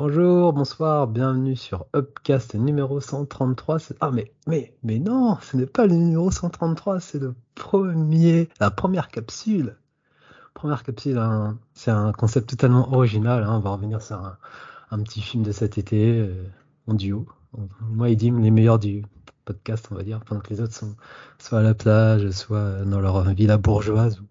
Bonjour, bonsoir, bienvenue sur Upcast numéro 133. Ah mais mais non, ce n'est pas le numéro 133, c'est le premier, la première capsule. Première capsule, hein, c'est un concept totalement original. Hein, on va revenir sur un, petit film de cet été euh, en duo. Moi et Dim, les meilleurs du podcast, on va dire, pendant que les autres sont soit à la plage, soit dans leur villa bourgeoise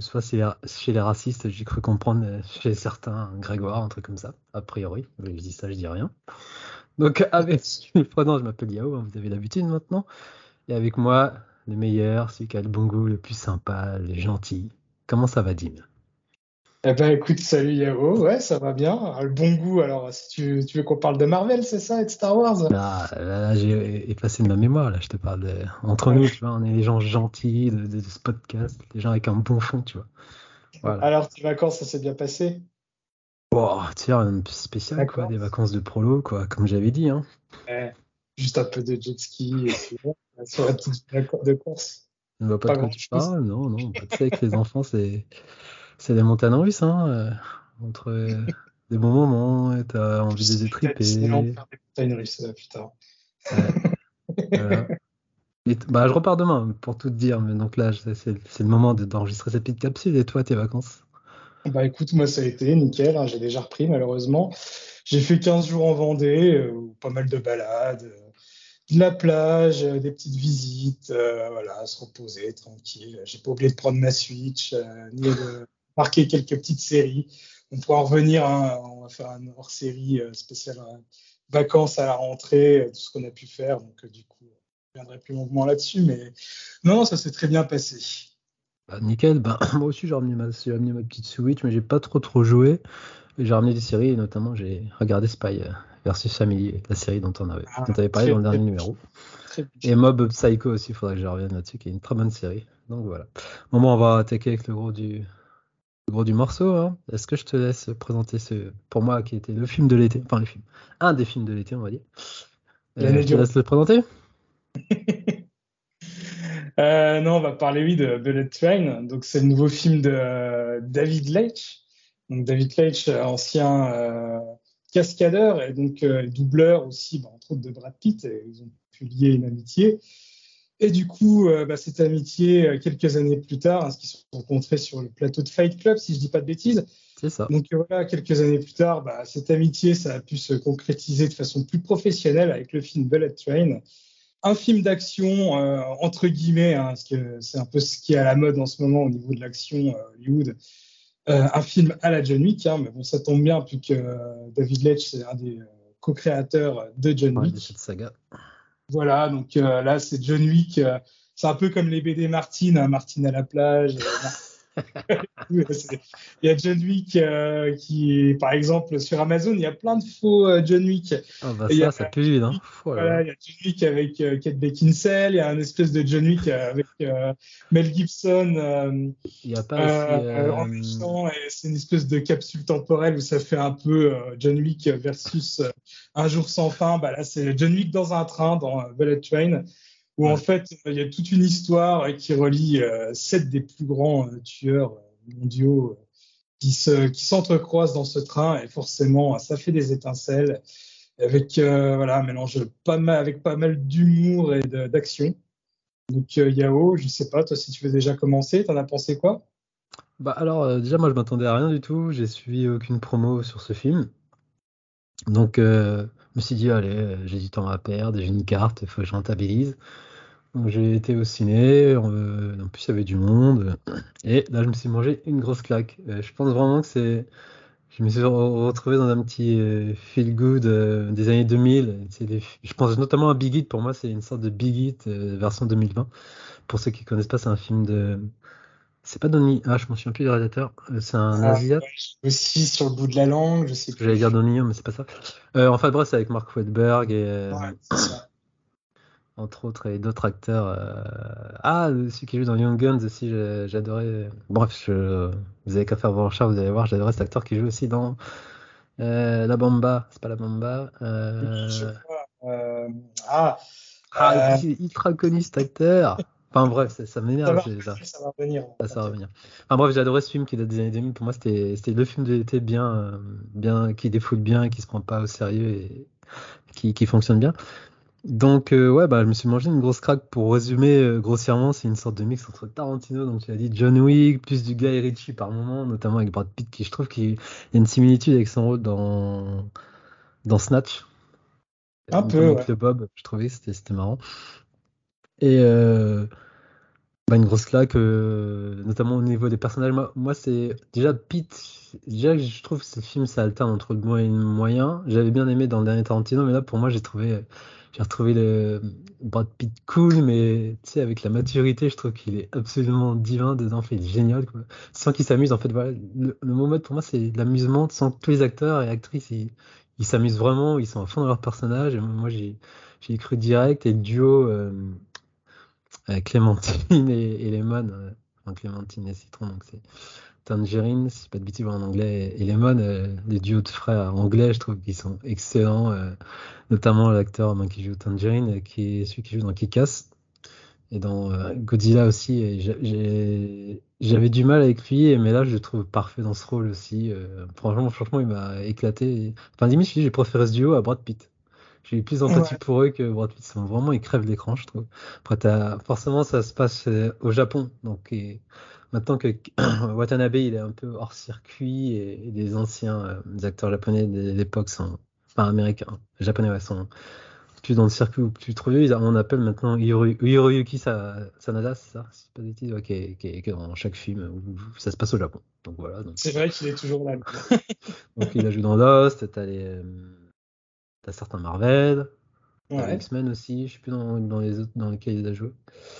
soit chez les racistes, j'ai cru comprendre euh, chez certains Grégoire, un truc comme ça, a priori. Je dis ça, je dis rien. Donc, avec prenant, je m'appelle Yao, hein, vous avez l'habitude maintenant. Et avec moi, le meilleur, celui qui a le bon goût, le plus sympa, le gentil. Comment ça va, Dim eh ben écoute, salut Yao, ouais, ça va bien. Ah, le bon goût, alors si tu, veux qu'on parle de Marvel, c'est ça, et de Star Wars? Là, là, j'ai effacé de ma mémoire, là, je te parle de... Entre nous, tu vois, on est des gens gentils de, ce podcast, des gens avec un bon fond, tu vois. Voilà. Alors, tes vacances, ça s'est bien passé? Bon, tiens, un spécial, quoi, des vacances de prolo, quoi, comme j'avais dit. Hein. juste un peu de jet ski, et puis, sur la petite de course. On va pas, pas de tu parles, non, non, pas de ça avec les enfants, c'est c'est des montagnes russes, hein, euh, entre euh, des bons moments, et t'as envie de détriper. C'est des montagnes russes, euh, putain. bah, je repars demain, pour tout te dire, mais donc là, c'est le moment d'enregistrer cette petite capsule, et toi, tes vacances? Bah écoute, moi, ça a été nickel, hein, j'ai déjà repris, malheureusement. J'ai fait 15 jours en Vendée, pas mal de balades de la plage, des petites visites, voilà, se reposer tranquille. J'ai pas oublié de prendre ma Switch, ni de marquer quelques petites séries. On pourra en revenir, hein, on va faire un hors-série euh, spécial euh, vacances à la rentrée, euh, tout ce qu'on a pu faire. Donc, du coup, je reviendrai plus longuement là-dessus. Mais non, ça s'est très bien passé. Bah, nickel. Bah, moi aussi, j'ai ramené, ma, ma petite Switch, mais j'ai pas trop trop joué. J'ai ramené des séries, et notamment, j'ai regardé Spy versus Family, la série dont on avait, ah, parlé dans le dernier numéro. Et Mob Psycho aussi, il faudrait que je revienne là-dessus, qui est une très bonne série. Donc voilà. Bon, on va attaquer avec le gros du, gros du morceau. Hein. Est-ce que je te laisse présenter ce, pour moi, qui était le film de l'été, enfin le film, un des films de l'été, on va dire. Euh, je te laisse le présenter. Euh, non, on va parler oui de Bullet Train. Donc c'est le nouveau film de euh, David Leitch. Donc David Leitch, ancien cascadeur et donc doubleur aussi, bah, entre autres de Brad Pitt. Et ils ont pu lier une amitié. Et du coup, euh, bah, cette amitié, euh, quelques années plus tard, hein, qui se sont rencontrés sur le plateau de Fight Club, si je dis pas de bêtises. C'est ça. Donc euh, voilà, quelques années plus tard, bah, cette amitié, ça a pu se concrétiser de façon plus professionnelle avec le film Bullet Train. Un film d'action, entre guillemets, hein, parce que c'est un peu ce qui est à la mode en ce moment au niveau de l'action Hollywood. un film à la John Wick, hein, mais bon, ça tombe bien, puisque David Leitch, c'est un des co-créateurs de John Wick. cette saga. Voilà, donc euh, là, c'est John Wick. Euh, c'est un peu comme les BD Martine, hein, Martine à la plage. Euh, il y a John Wick euh, qui, par exemple, sur Amazon, il y a plein de faux euh, John Wick. Ah bah ça, ça pue vite. Hein. Voilà, il y a John Wick avec euh, Kate Beckinsale, il y a un espèce de John Wick avec Mel Gibson. il n'y a pas aussi, c'est une espèce de capsule temporelle où ça fait un peu John Wick versus Un jour sans fin. Bah là, c'est John Wick dans un train, dans Bullet Train où en fait, il y a toute une histoire qui relie euh, sept des plus grands euh, tueurs euh, mondiaux qui se qui s'entrecroisent dans ce train et forcément, ça fait des étincelles avec voilà un mélange pas mal avec pas mal d'humour et d'action. Donc Yao, je sais pas, toi si tu veux déjà commencer, t'en as pensé quoi? Bah alors déjà moi je m'attendais à rien du tout, j'ai suivi aucune promo sur ce film. Donc je me suis dit allez, j'ai du temps à perdre, j'ai une carte, il faut que je rentabilise. J'ai été au ciné, euh, en plus il y avait du monde, et là je me suis mangé une grosse claque. Euh, je pense vraiment que c'est. Je me suis retrouvé dans un petit euh, feel good des années 2000. Je pense notamment à Big Hit, pour moi c'est une sorte de Big Hit version 2020. Pour ceux qui connaissent pas, c'est un film de. C'est pas Donnie. Ah, je m'en souviens plus du réalisateur. C'est un ah, Asiat. aussi sur le bout de la langue, je sais plus. J'allais dire Donnie, mais c'est pas ça. enfin bref, c'est avec Mark Wahlberg et. Ouais, ça entre autres, et d'autres acteurs. Euh, ah, celui qui joue dans Young Guns aussi, j'adorais. Bref, je... vous avez qu'à faire vos recherches, vous allez voir, j'adorais cet acteur qui joue aussi dans euh, La Bamba. C'est pas La Bamba. Euh... Ah, ah ultra connu cet acteur. Enfin bref, ça, ça m'énerve. Ça, ça, ça, va revenir. Ça, ça va revenir. Enfin bref, j'ai adoré ce film qui date des années 2000. Pour moi, c'était le film d'été bien, euh, bien, qui défoule bien, qui se prend pas au sérieux et qui, qui fonctionne bien. Donc euh, ouais, bah je me suis mangé une grosse craque. Pour résumer euh, grossièrement, c'est une sorte de mix entre Tarantino, donc tu as dit John Wick, plus du Guy Ritchie par moment, notamment avec Brad Pitt, qui je trouve qu'il y a une similitude avec son rôle dans dans Snatch. Un peu. Ouais. Le Bob, je trouvais que c'était marrant. Et euh, bah, une grosse claque, euh, notamment au niveau des personnages. Moi, moi c'est déjà Pete. Déjà, je trouve que ce film ça alterne entre le moyen et le moyen. J'avais bien aimé dans le dernier Tarantino, mais là, pour moi, j'ai trouvé, j'ai retrouvé le Brad Pitt cool, mais tu sais, avec la maturité, je trouve qu'il est absolument divin dedans. Fait, il est génial. Sans qu'il s'amuse, en fait, voilà. Le, le moment pour moi, c'est l'amusement. Sans que tous les acteurs et actrices, ils ils s'amusent vraiment, ils sont à fond dans leur personnage. Et moi, j'ai j'ai cru direct. Et le duo euh, Clémentine et, et Lemon, euh, enfin Clémentine et Citron, donc c'est Tangerine, si pas de bêtises en anglais, et Lemon, euh, les duos de frères anglais, je trouve qu'ils sont excellents. euh, notamment l'acteur qui joue Tangerine, qui est celui qui joue dans Kick-Ass. Et dans euh, Godzilla aussi, j'avais du mal avec lui, mais là je le trouve parfait dans ce rôle aussi. euh, franchement, franchement, il m'a éclaté. Enfin, limite, j'ai préféré ce duo à Brad Pitt. J'ai eu plus d'empathie Ouais. pour eux que Brad Pitt. Vraiment, ils crèvent l'écran, je trouve. Après, forcément, ça se passe euh, au Japon. Donc, et maintenant que Watanabe, il est un peu hors circuit et, et les anciens euh, acteurs japonais de l'époque sont, enfin américains, japonais, ouais, sont plus dans le circuit ou plus trop vieux. On appelle maintenant Hiroyu- Hiroyuki Sa- Sanada, c'est ça? Si c'est pas de bêtises, ouais, qui est, qui est- qui est dans chaque film où ça se passe au Japon. Donc voilà. Donc, C'est vrai qu'il est toujours là. donc il a joué dans Lost, t'as les, euh, t'as certains Marvel, Ouais. X-Men aussi, je sais plus dans, dans les autres dans lesquels il a joué.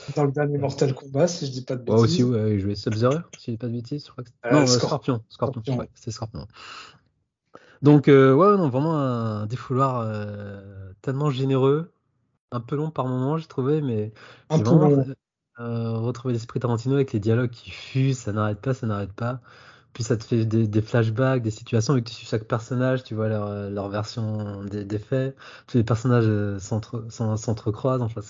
Dans le dernier Mortal Kombat, si je dis pas de Ouais, bêtises. aussi, ouais, il jouait Sub-Zero, si je dis pas de bêtises, je crois que Euh, Non, euh, Scorp- Scorpion, Scorpion, Scorpion. ouais, c'est Scorpion. Donc, euh, ouais, non, vraiment un défouloir euh, tellement généreux, un peu long par moment, j'ai trouvé, mais Un j'ai peu vraiment long. euh, retrouvé l'esprit Tarantino avec les dialogues qui fusent, ça n'arrête pas, ça n'arrête pas. Puis ça te fait des, flashbacks, des situations, suis chaque personnage, tu vois leur, euh, leur version des, des faits, tous les personnages euh, s'entre- s'en- s'entrecroisent. Enfin,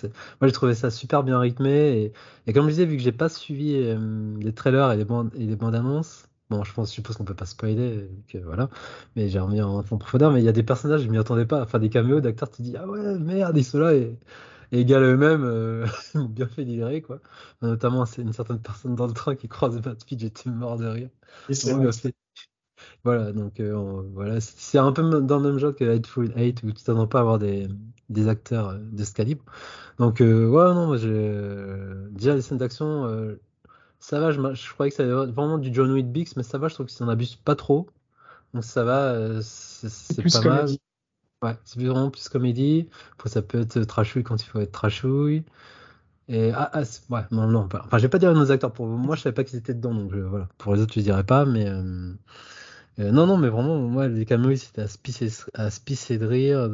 moi, j'ai trouvé ça super bien rythmé. Et, et comme je disais, vu que j'ai pas suivi euh, les trailers et les bandes, et les bandes annonces, bon, je pense, je suppose qu'on peut pas spoiler, que voilà, mais j'ai remis en, en profondeur. Mais il y a des personnages, je m'y attendais pas. Enfin, des caméos d'acteurs, tu dis, ah ouais, merde, ils sont là. Et, et eux-mêmes, euh, m'ont bien fait délirer, quoi. Notamment, c'est une certaine personne dans le train qui croise Brad Pitt, j'étais mort de rire. Et Voilà, donc euh, on- voilà, c'est un peu dans le même genre que Hateful Eight où tu t'attends pas à avoir des, des acteurs euh, de ce calibre. Donc euh, ouais, non, moi j'ai déjà les scènes d'action, euh, ça va, je, je croyais que ça allait vraiment du John Wick Bix, mais ça va, je trouve que ça n'en abuse pas trop. Donc ça va, euh, c'est pas mal. Ouais, c'est vraiment plus comédie. Ça peut être trashouille quand il faut être trashouille. Et ah, ah, ouais, non, non, pas- enfin, je vais pas dire nos acteurs pour moi, je savais pas qu'ils étaient dedans, donc je- voilà. Pour les autres, je dirais pas, mais euh, euh, non, non, mais vraiment, moi, les caméos, c'était à se pisser, à de rire.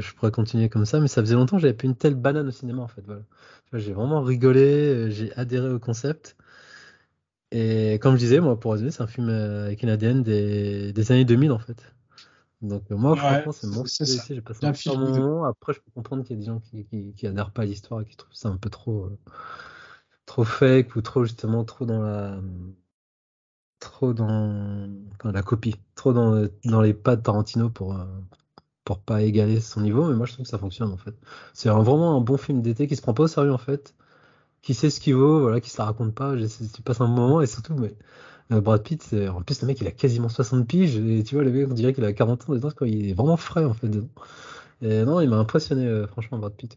je pourrais continuer comme ça, mais ça faisait longtemps que j'avais plus une telle banane au cinéma, en fait. Voilà. J'ai vraiment rigolé, euh, j'ai adhéré au concept. Et comme je disais, moi, pour résumer, c'est un film euh, avec une ADN des, des années 2000, en fait. Donc, euh, moi, Ouais, franchement, c'est mon c'est j'ai passé un super moment. Après, je peux comprendre qu'il y a des gens qui, qui, qui adhèrent pas à l'histoire et qui trouvent ça un peu trop, euh, trop fake ou trop, justement, trop dans la, trop dans, dans la copie, trop dans, dans les pas de Tarantino pour, euh, pour pas égaler son niveau. Mais moi, je trouve que ça fonctionne, en fait. C'est vraiment un bon film d'été qui se prend pas au sérieux, en fait, qui sait ce qu'il vaut, voilà, qui se la raconte pas. Tu passes un moment et surtout, mais, Brad Pitt, en plus, le mec, il a quasiment 60 piges et tu vois, le mec, on dirait qu'il a 40 ans dedans, quoi. Il est vraiment frais, en fait, dedans. Et non, il m'a impressionné, euh, franchement, Brad Pitt.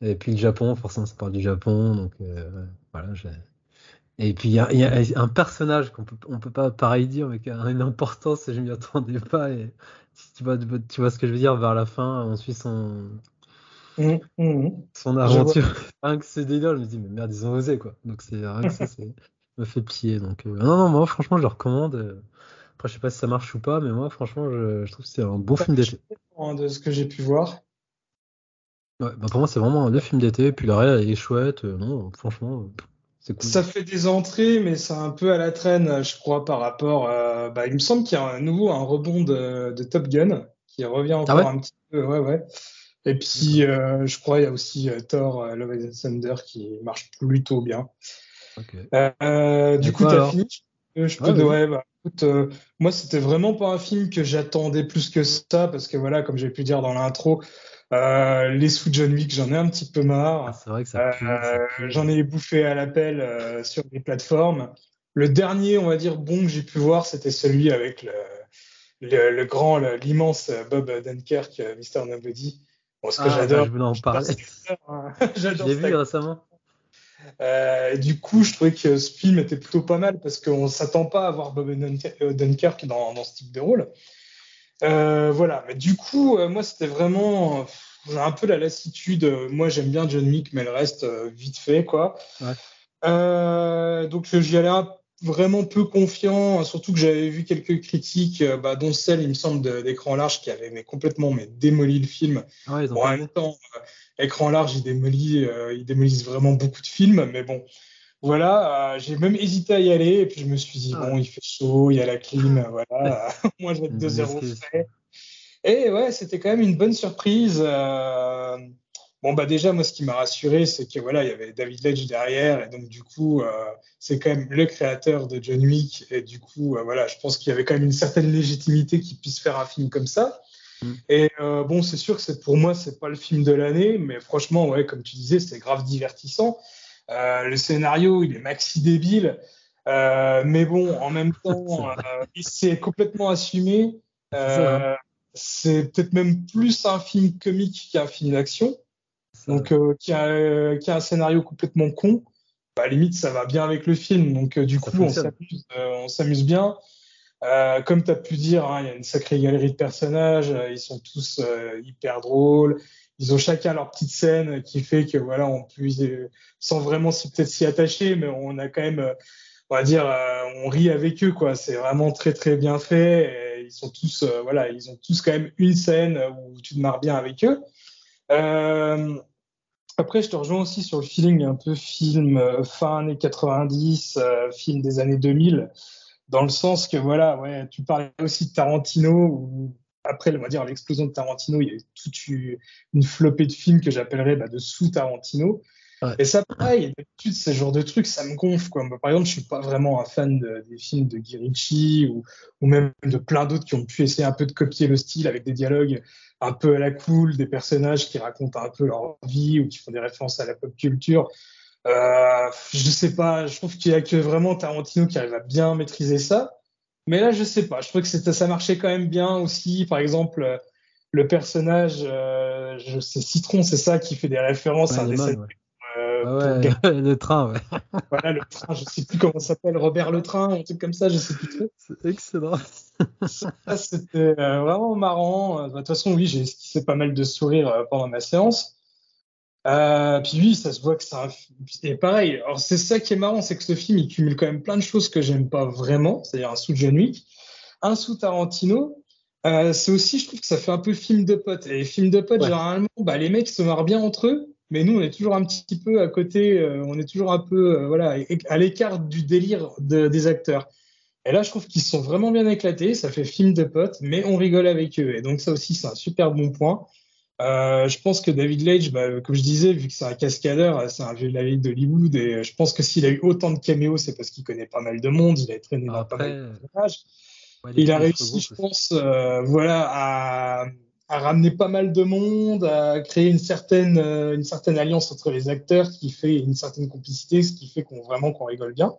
Et puis le Japon, forcément, ça parle du Japon, donc euh, voilà. j'ai- Et puis il y a, il y a un personnage qu'on peut, on peut pas pareil dire, mais qui a une importance et je m'y attendais pas. Et si tu vois, tu vois ce que je veux dire, vers la fin, on suit son, hum. son Je aventure. Rien que c'est délire, je me dis, mais merde, ils ont osé, quoi. Donc c'est rien que ça, c'est me fait plier. Donc euh, non, non, moi, franchement, je le recommande. euh. Après, je sais pas si ça marche ou pas, mais moi, franchement, je, je trouve que c'est un bon film d'été. hein, de ce que j'ai pu voir. Ouais, bah pour moi, c'est vraiment le film d'été. Puis le réel, il est chouette. euh, non, franchement, c'est cool. Ça fait des entrées, mais c'est un peu à la traîne, je crois, par rapport. bah, il me semble qu'il y a à nouveau un rebond de, de Top Gun qui revient encore Ah ouais? un petit peu. Ouais, ouais. Et puis, euh, je crois, il y a aussi Thor, Love and Thunder qui marche plutôt bien. Euh, du coup, tu as fini je peux, ouais, bah, écoute, moi, c'était vraiment pas un film que j'attendais plus que ça, parce que voilà, comme j'ai pu dire dans l'intro, euh, les sous John Wick, j'en ai un petit peu marre. Ah, c'est vrai que ça pue, J'en ai bouffé à l'appel sur les plateformes. Le dernier, on va dire, bon que j'ai pu voir, c'était celui avec le, le, le grand, l'immense Bob Dunkirk, Mr. Nobody. Bon, ce que ah, j'adore. Je voulais en parler. J'adore. J'ai vu récemment. Euh, du coup, je trouvais que ce film était plutôt pas mal parce qu'on s'attend pas à voir Bob Dunkirk dans, dans ce type de rôle. Euh, voilà, mais du coup, euh, moi, c'était vraiment j'ai un peu la lassitude. Moi, j'aime bien John Wick, mais le reste, euh, vite fait, quoi. Ouais. Euh, donc, j'y allais un vraiment peu confiant, surtout que j'avais vu quelques critiques, euh, bah, dont celle, il me semble, d'écran large qui avait mais, complètement mais, démoli le film. Bon, en même temps, euh, écran large, il démolit, euh, ils démolissent vraiment beaucoup de films, mais bon. Voilà, j'ai même hésité à y aller, et puis je me suis dit, bon, il fait chaud, il y a la clim, voilà, moi être 2-0 fait. Et ouais, c'était quand même une bonne surprise. Euh, Bon, bah déjà, moi, ce qui m'a rassuré, c'est que voilà, il y avait David Ledge derrière, et donc du coup, euh, c'est quand même le créateur de John Wick, et du coup, euh, voilà, je pense qu'il y avait quand même une certaine légitimité qu'il puisse faire un film comme ça. Mm. Et euh, bon, c'est sûr que c'est pour moi, c'est pas le film de l'année, mais franchement, ouais, comme tu disais, c'est grave divertissant. Euh, le scénario, il est maxi débile, euh, mais bon, en même temps, il s'est complètement assumé. c'est peut-être même plus un film comique qu'un film d'action. Donc, qui, a, qui, a, un scénario complètement con, bah, limite, ça va bien avec le film. Donc, du coup, on s'amuse bien. Euh, comme tu as pu dire, hein, il y a une sacrée galerie de personnages. ils sont tous hyper drôles. Ils ont chacun leur petite scène qui fait que voilà, on peut, sans vraiment peut-être s'y attacher, mais on a quand même, on va dire, on rit avec eux quoi. C'est vraiment très très bien fait. Ils sont tous, voilà, ils ont tous quand même une scène où tu te marres bien avec eux. Euh, après, je te rejoins aussi sur le feeling un peu film euh, fin années 90, euh, film des années 2000, dans le sens que voilà, ouais, tu parlais aussi de Tarantino, où après, on va dire l'explosion de Tarantino, il y a eu toute une flopée de films que j'appellerais bah, de sous Tarantino. Et ça, pareil, d'habitude, ce genre de trucs, ça me gonfle. Quoi. par exemple, je suis pas vraiment un fan des films de Guy ou, ou même de plein d'autres qui ont pu essayer un peu de copier le style avec des dialogues un peu à la cool, des personnages qui racontent un peu leur vie ou qui font des références à la pop culture. Euh, je sais pas, je trouve qu'il y a que vraiment Tarantino qui arrive à bien maîtriser ça. Mais là, je sais pas, je trouve que ça marchait quand même bien aussi. Par exemple, le personnage, euh, je sais, Citron, c'est ça qui fait des références à des scènes euh, ah ouais, le train, ouais. Voilà, le train, je sais plus comment ça s'appelle, Robert le train, un truc comme ça, je sais plus trop. C'est excellent. c'était euh, vraiment marrant. Euh, bah, de toute façon, oui, j'ai esquissé pas mal de sourires pendant ma séance. Euh, puis oui, ça se voit que c'est un Et pareil, alors c'est ça qui est marrant, c'est que ce film, il cumule quand même plein de choses que j'aime pas vraiment, c'est-à-dire un sous John Wick, un sous Tarantino. Euh, c'est aussi, je trouve que ça fait un peu film de potes. Et film de potes, généralement, bah, les mecs se marrent bien entre eux, mais nous, on est toujours un petit peu à côté, euh, on est toujours un peu euh, voilà, à l'écart du délire des acteurs. Et là, je trouve qu'ils sont vraiment bien éclatés, ça fait film de potes, mais on rigole avec eux. Et donc ça aussi, c'est un super bon point. Euh, je pense que David Lage, bah, comme je disais, vu que c'est un cascadeur, c'est un vieux de la d'Hollywood, et je pense que s'il a eu autant de caméos, c'est parce qu'il connaît pas mal de monde, il a traîné dans pas mal de personnages. il a réussi, je pense, voilà, à à ramener pas mal de monde, à créer une certaine, euh, une certaine alliance entre les acteurs qui fait une certaine complicité, ce qui fait qu'on vraiment qu'on rigole bien.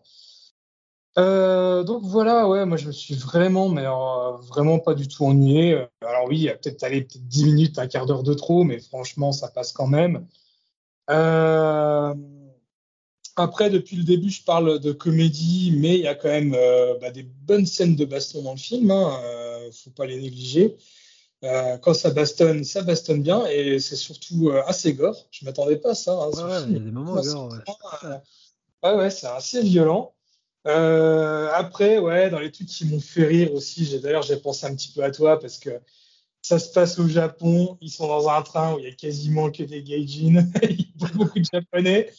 Euh, donc voilà, ouais, moi je me suis vraiment, mais euh, vraiment pas du tout ennuyé. Alors oui, il y a peut-être allé peut-être 10 minutes, un quart d'heure de trop, mais franchement, ça passe quand même. après, depuis le début, je parle de comédie, mais il y a quand même bah, des bonnes scènes de baston dans le film. Hein, faut pas les négliger. Euh, quand ça bastonne, ça bastonne bien et c'est surtout euh, assez gore. Je m'attendais pas à ça. Hein, ouais, il y a des moments gore. Ouais, euh, ouais, ouais c'est assez violent. Après, ouais, dans les trucs qui m'ont fait rire aussi, d'ailleurs j'ai pensé un petit peu à toi parce que ça se passe au Japon. Ils sont dans un train où il y a quasiment que des gaijins. il y a beaucoup de japonais.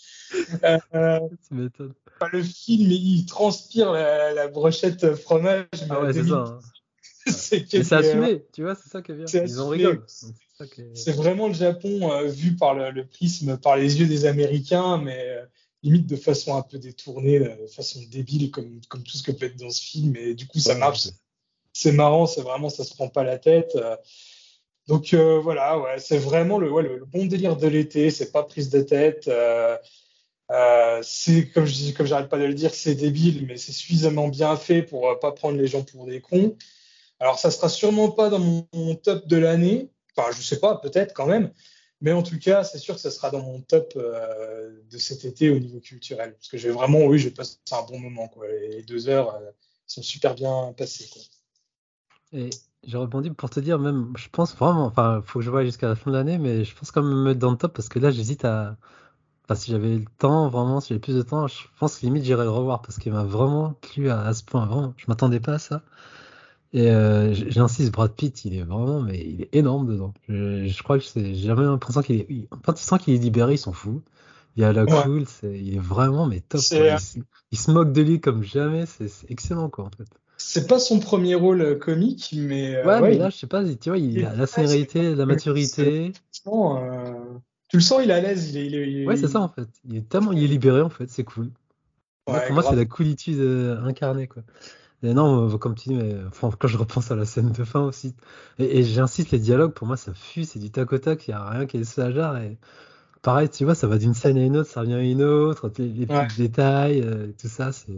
Euh, le film, il transpire la, brochette fromage. Ah ouais, c'est ça. Hein. c'est assumé, tu vois, c'est ça qui bien. Ils en rigolent. C'est vraiment le Japon euh, vu par le, prisme, par les yeux des Américains, mais euh, limite de façon un peu détournée, de façon débile, comme, comme tout ce que peut être dans ce film. Et du coup, ça marche. C'est marrant, c'est vraiment, ça se prend pas la tête. Donc voilà, ouais, c'est vraiment le, ouais, le, bon délire de l'été. C'est pas prise de tête. Euh, c'est comme je dis, comme j'arrête pas de le dire, c'est débile, mais c'est suffisamment bien fait pour euh, pas prendre les gens pour des cons. Alors ça sera sûrement pas dans mon, top de l'année. Enfin, je sais pas, peut-être quand même. Mais en tout cas, c'est sûr que ça sera dans mon top euh, de cet été au niveau culturel. Parce que j'ai vraiment, oui, j'ai passé un bon moment. Quoi. Les deux heures sont super bien passées. Et j'ai rebondi pour te dire, même, je pense vraiment, enfin, faut que je voie jusqu'à la fin de l'année, mais je pense quand même me mettre dans le top parce que là, j'hésite à, Enfin, si j'avais le temps, vraiment, si j'avais plus de temps, je pense limite j'irais le revoir parce qu'il m'a vraiment plu à, ce point. Vraiment, je m'attendais pas à ça. Et euh, j'insiste, Brad Pitt, il est vraiment, mais il est énorme dedans. Je, crois que j'ai jamais l'impression qu'il est. Quand tu sens qu'il est libéré, il s'en fout. Il a la cool, il est vraiment, mais top. Il, se moque de lui comme jamais, c'est excellent, quoi, en fait. C'est pas son premier rôle euh, comique, mais. Euh, ouais, mais là, je sais pas, tu vois, il, a la sérénité, la maturité. Tu le sens, il est à l'aise. Il est, Ouais, c'est ça en fait. Il est tellement, il est libéré en fait, c'est cool. pour moi, c'est la coolitude euh, incarnée quoi. Et non, comme tu dis, mais, enfin, quand je repense à la scène de fin aussi, et, j'insiste, les dialogues, pour moi, ça fuse, c'est du tac au tac, il n'y a rien qui est stagiaire. Et pareil, tu vois, ça va d'une scène à une autre, ça revient à une autre, les, petits détails, euh, tout ça, c'est.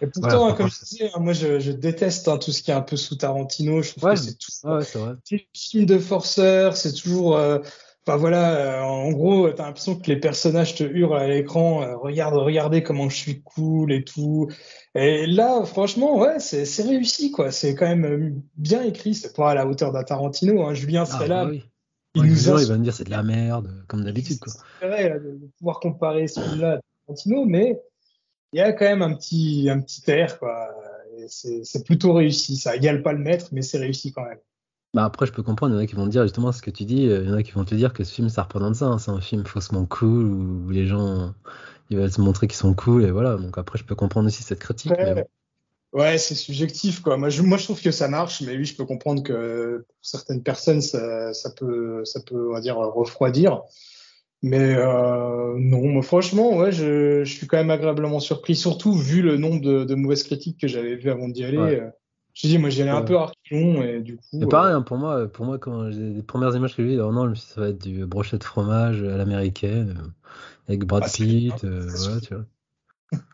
Et pourtant, hein, comme je disais, hein, moi, je, déteste hein, tout ce qui est un peu sous Tarantino. Je trouve que c'est tout. Ouais, c'est vrai. de forceur, c'est toujours. Enfin voilà, euh, en gros, t'as l'impression que les personnages te hurlent à l'écran, euh, regarde, regardez comment je suis cool et tout. Et là, franchement, ouais, c'est réussi quoi. C'est quand même euh, bien écrit. C'est pas à la hauteur d'un Tarantino. Hein. Julien serait ah, là. Bah il nous a... il va me dire c'est de la merde, comme d'habitude quoi. C'est de, de pouvoir comparer celui-là à Tarantino, mais il y a quand même un petit, un petit air quoi. C'est plutôt réussi. Ça égale pas le maître, mais c'est réussi quand même. Bah après, je peux comprendre, il y en a qui vont te dire justement ce que tu dis, euh, il y en a qui vont te dire que ce film, ça représente ça, hein. c'est un film faussement cool où les gens ils veulent se montrer qu'ils sont cool et voilà. Donc après, je peux comprendre aussi cette critique. Ouais, c'est subjectif quoi. Moi je, moi, je trouve que ça marche, mais oui, je peux comprendre que pour certaines personnes, ça, ça peut, ça peut, on va dire, refroidir. Mais euh, non, moi, franchement, ouais, je, je, suis quand même agréablement surpris, surtout vu le nombre de, de mauvaises critiques que j'avais vu avant d'y aller. Euh, je dis, moi, j'y allais un peu à et du coup. C'est pareil, euh, hein, pour moi, pour moi, quand j'ai les premières images que j'ai vues, oh non, ça va être du brochet de fromage à l'américaine, euh, avec Brad ah, Pitt, euh, tu vois.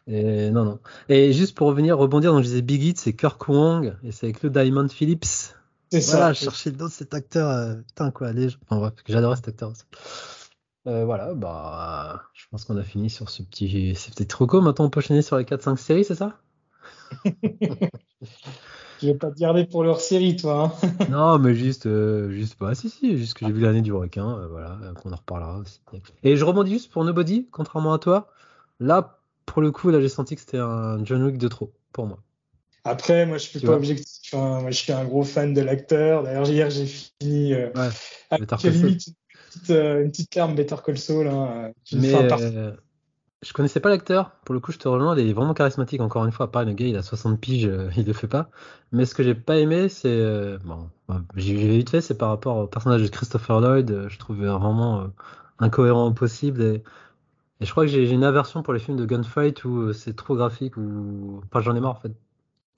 Et non, non. Et juste pour revenir, rebondir, donc je disais Big Hit, c'est Kirk Wong, et c'est avec le Diamond Phillips. C'est voilà, ça. je cherchais d'autres cet acteur, putain, quoi, allez, enfin bref, j'adorais cet acteur aussi. voilà, bah, je pense qu'on a fini sur ce petit, ces petits troco. Maintenant, on peut enchaîner sur les 4-5 séries, c'est ça? Tu veux pas te garder pour leur série, toi. Hein non, mais juste, euh, juste pas. si, si, juste que j'ai vu l'année du requin, euh, voilà, euh, qu'on en reparlera aussi. Et je rebondis juste pour Nobody, contrairement à toi. Là, pour le coup, là, j'ai senti que c'était un John Wick de trop, pour moi. Après, moi, je suis pas objectif. Hein. Moi, je suis un gros fan de l'acteur. D'ailleurs, hier, j'ai fini ouais, avec limite une petite, une petite larme Better Call Saul. Hein, mais, je connaissais pas l'acteur. Pour le coup, je te rejoins. Il est vraiment charismatique. Encore une fois, pas le gars, il a 60 piges, euh, il le fait pas. Mais ce que j'ai pas aimé, c'est. Euh, bon, bah, j'ai vite fait, c'est par rapport au personnage de Christopher Lloyd. Euh, je trouvais vraiment incohérent au possible. Et, je crois que j'ai une aversion pour les films de gunfight où c'est trop graphique. ou Enfin, j'en ai marre en fait.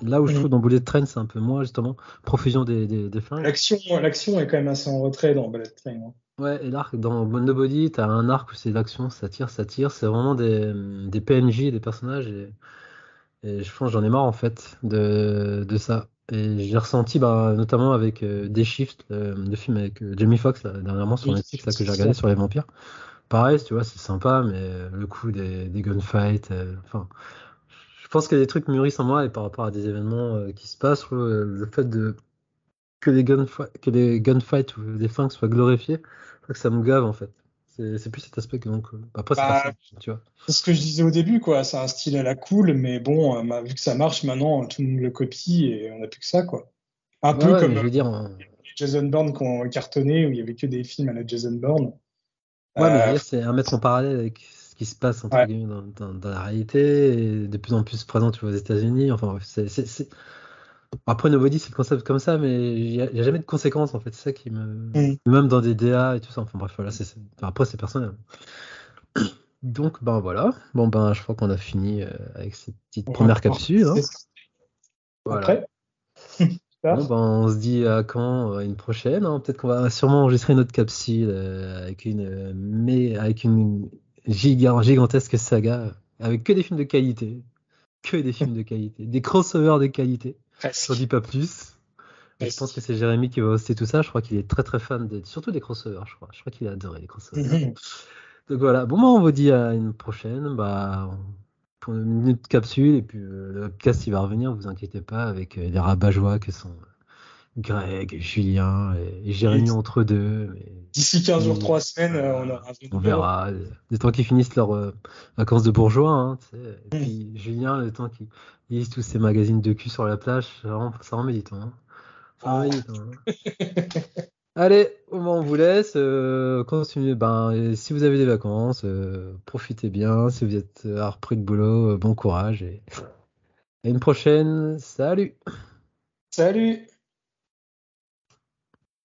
Là où je mm. trouve dans Bullet Train, c'est un peu moins justement profusion des, des, des flingues. L'action, l'action est quand même assez en retrait dans Bullet Train. Hein. Ouais, et l'arc, dans Nobody, t'as un arc où c'est l'action, ça tire, ça tire. C'est vraiment des, des PNJ, des personnages. Et, je pense j'en ai marre en fait de, de ça. Et j'ai ressenti bah, notamment avec euh, Des Shifts, le, film avec euh, Jamie Foxx, dernièrement sur Netflix, là, que j'ai regardé sur les vampires. Pareil, tu vois, c'est sympa, mais le coup des, des gunfights, euh, enfin. je pense qu'il y a des trucs mûrissent en moi et par rapport à des événements qui se passent, le fait de que les, que les gunfights ou les flingues soient glorifiés, que ça me gave en fait. C'est plus cet aspect que donc. Euh, après, c'est bah, tu vois. C'est ce que je disais au début, quoi. C'est un style à la cool, mais bon, euh, vu que ça marche maintenant, tout le monde le copie et on n'a plus que ça, quoi. Un peu comme je veux dire, hein. Jason Bourne qui ont cartonné, où il y avait que des films à la Jason Bourne. Ouais, mais euh, c'est un mettre en parallèle avec ce qui se passe entre dans, dans, la réalité, et de plus en plus présent tu vois, aux États-Unis. Enfin, c'est Après, Nobody, c'est le concept comme ça, mais il n'y a, jamais de conséquences, en fait. C'est ça qui me. Mm. Même dans des DA et tout ça. Enfin, bref, voilà, c'est. Enfin, après, c'est personnel. Donc, ben voilà. Bon, ben, je crois qu'on a fini euh, avec cette petite première capsule. Hein. Voilà. Après Bon, ben, on se dit à quand euh, une prochaine. Hein. Peut-être qu'on va sûrement enregistrer une autre capsule euh, avec une, mais avec une giga, gigantesque saga avec que des films de qualité. Que des films de qualité. Des crossovers de qualité. Je dis pas plus. je pense que c'est Jérémy qui va hoster tout ça. Je crois qu'il est très très fan de surtout des crossovers, je crois. Je crois qu'il a adoré les crossovers. Mhm. Donc voilà. Bon, moi, on vous dit à une prochaine. Bah, pour une minute capsule. Et puis euh, le podcast, il va revenir, vous inquiétez pas, avec euh, les rabat-joie que sont euh, Greg, Julien et, Jérémy entre deux. D'ici 15 jours, 3 semaines, on aura On verra. Le temps qu'ils finissent leurs vacances de bourgeois. Hein, et mm. puis Julien, le temps lisent tous ces magazines de cul sur la plage, ça rend méditant. Hein. Ça rend méditant hein. Allez, on vous laisse. Euh, continuez. Ben, si vous avez des vacances, euh, profitez bien. Si vous êtes à repris de boulot, euh, bon courage. Et à une prochaine. Salut. Salut.